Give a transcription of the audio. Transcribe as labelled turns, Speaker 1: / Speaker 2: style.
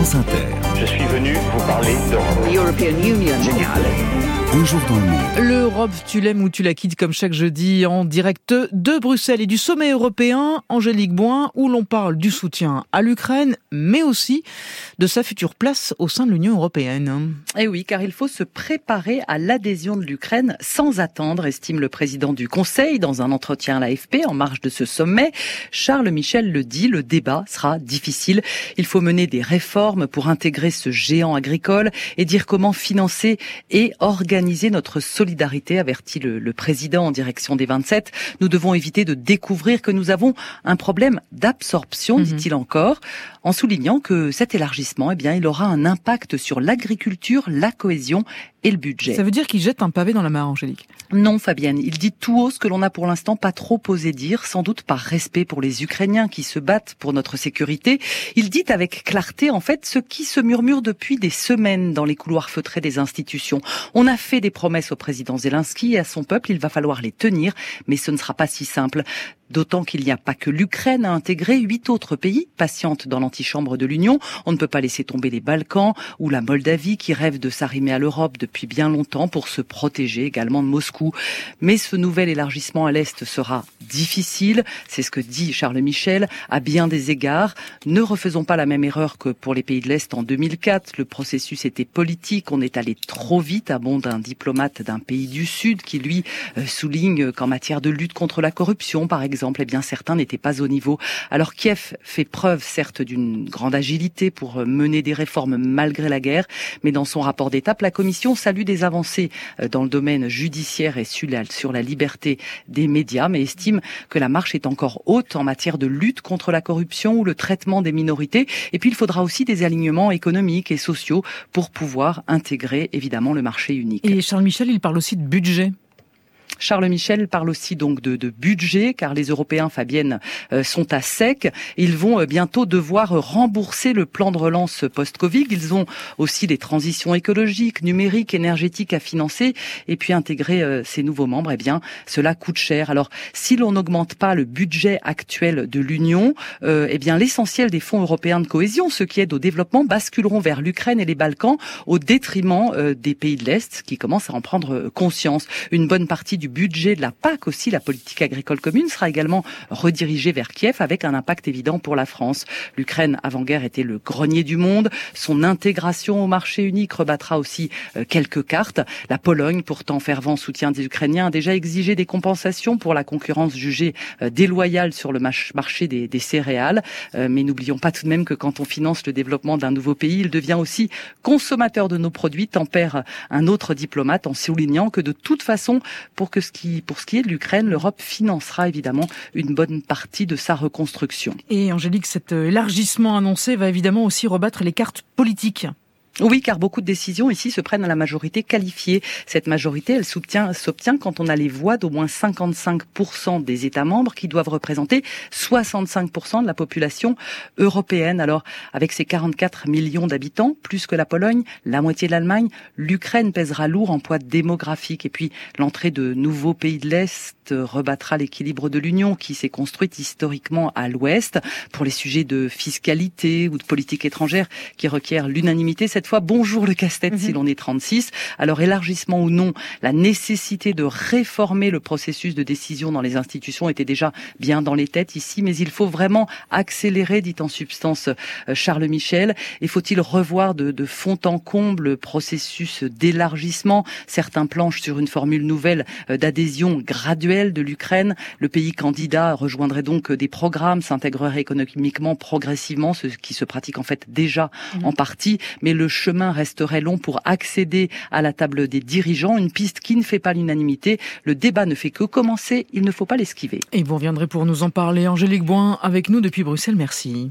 Speaker 1: France Inter.
Speaker 2: Je suis venu vous parler d'Europe.
Speaker 1: Génial. Un jour dans le monde.
Speaker 3: L'Europe, tu l'aimes ou tu la quittes comme chaque jeudi en direct de Bruxelles et du sommet européen, Angélique Boin, où l'on parle du soutien à l'Ukraine, mais aussi de sa future place au sein de l'Union européenne.
Speaker 4: Eh oui, car il faut se préparer à l'adhésion de l'Ukraine sans attendre, estime le président du Conseil dans un entretien à l'AFP en marge de ce sommet. Charles Michel le dit, le débat sera difficile. Il faut mener des réformes pour intégrer ce géant agricole et dire comment financer et organiser notre solidarité, avertit le, président en direction des 27. Nous devons éviter de découvrir que nous avons un problème d'absorption, mhm. dit-il encore, en soulignant que cet élargissement, eh bien, il aura un impact sur l'agriculture, la cohésion et le budget.
Speaker 3: Ça veut dire qu'il jette un pavé dans la mare, Angélique
Speaker 4: Non, Fabienne. Il dit tout haut ce que l'on n'a pour l'instant pas trop osé dire, sans doute par respect pour les Ukrainiens qui se battent pour notre sécurité. Il dit avec clarté, en fait, ce qui se murmure depuis des semaines dans les couloirs feutrés des institutions. On a fait des promesses au président Zelensky et à son peuple, il va falloir les tenir, mais ce ne sera pas si simple. D'autant qu'il n'y a pas que l'Ukraine à intégrer, huit autres pays patientent dans l'antichambre de l'Union. On ne peut pas laisser tomber les Balkans ou la Moldavie qui rêve de s'arrimer à l'Europe depuis bien longtemps pour se protéger également de Moscou. Mais ce nouvel élargissement à l'Est sera difficile, c'est ce que dit Charles Michel, à bien des égards. Ne refaisons pas la même erreur que pour les pays de l'Est en 2004. Le processus était politique, on est allé trop vite, à bon d'un diplomate d'un pays du Sud qui, lui, euh, souligne qu'en matière de lutte contre la corruption, par exemple, exemple, eh bien certains n'étaient pas au niveau. Alors Kiev fait preuve certes d'une grande agilité pour euh, mener des réformes malgré la guerre, mais dans son rapport d'étape, la Commission salue des avancées euh, dans le domaine judiciaire et sur la liberté des médias, mais estime que la marche est encore haute en matière de lutte contre la corruption ou le traitement des minorités. Et puis il faudra aussi des alignements économiques et sociaux pour pouvoir intégrer évidemment le marché unique.
Speaker 3: Et Charles Michel, il parle aussi de budget.
Speaker 4: Charles Michel parle aussi donc de, budget, car les Européens, Fabienne, euh, sont à sec. Ils vont euh, bientôt devoir rembourser le plan de relance post-Covid. Ils ont aussi des transitions écologiques, numériques, énergétiques à financer. Et puis intégrer euh, ces nouveaux membres, eh bien, cela coûte cher. Alors, si l'on n'augmente pas le budget actuel de l'Union, eh bien, l'essentiel des fonds européens de cohésion, ceux qui aident au développement, basculeront vers l'Ukraine et les Balkans au détriment des pays de l'Est qui commencent à en prendre conscience. Une bonne partie du budget de la PAC aussi, la politique agricole commune, sera également redirigée vers Kiev avec un impact évident pour la France. L'Ukraine avant-guerre était le grenier du monde. Son intégration au marché unique rebattra aussi euh, quelques cartes. La Pologne, pourtant fervent soutien des Ukrainiens, a déjà exigé des compensations pour la concurrence jugée euh, déloyale sur le marché des, céréales. Euh, mais n'oublions pas tout de même que quand on finance le développement d'un nouveau pays, il devient aussi consommateur de nos produits, tempère un autre diplomate en soulignant que de toute façon, pour que pour ce qui est de l'Ukraine, l'Europe financera évidemment une bonne partie de sa reconstruction.
Speaker 3: Et Angélique, cet élargissement annoncé va évidemment aussi rebattre les cartes politiques.
Speaker 4: Oui, car beaucoup de décisions ici se prennent à la majorité qualifiée. Cette majorité, elle s'obtient quand on a les voix d'au moins 55% des États membres qui doivent représenter 65% de la population européenne. Alors, avec ses 44 millions d'habitants, plus que la Pologne, la moitié de l'Allemagne, l'Ukraine pèsera lourd en poids démographique. Et puis, l'entrée de nouveaux pays de l'Est rebattra l'équilibre de l'Union qui s'est construite historiquement à l'Ouest pour les sujets de fiscalité ou de politique étrangère qui requièrent l'unanimité cette fois. Bonjour le casse-tête si mhm. l'on est 36. Alors élargissement ou non, la nécessité de réformer le processus de décision dans les institutions était déjà bien dans les têtes ici, mais il faut vraiment accélérer, dit en substance euh, Charles Michel. Et faut-il revoir de, de fond en comble le processus d'élargissement? Certains planchent sur une formule nouvelle euh, d'adhésion graduelle de l'Ukraine. Le pays candidat rejoindrait donc des programmes, s'intégrerait économiquement progressivement, ce qui se pratique en fait déjà mhm. en partie, mais le chemin resterait long pour accéder à la table des dirigeants, une piste qui ne fait pas l'unanimité. Le débat ne fait que commencer, il ne faut pas l'esquiver.
Speaker 3: Et vous reviendrez pour nous en parler. Angélique Boin avec nous depuis Bruxelles, merci.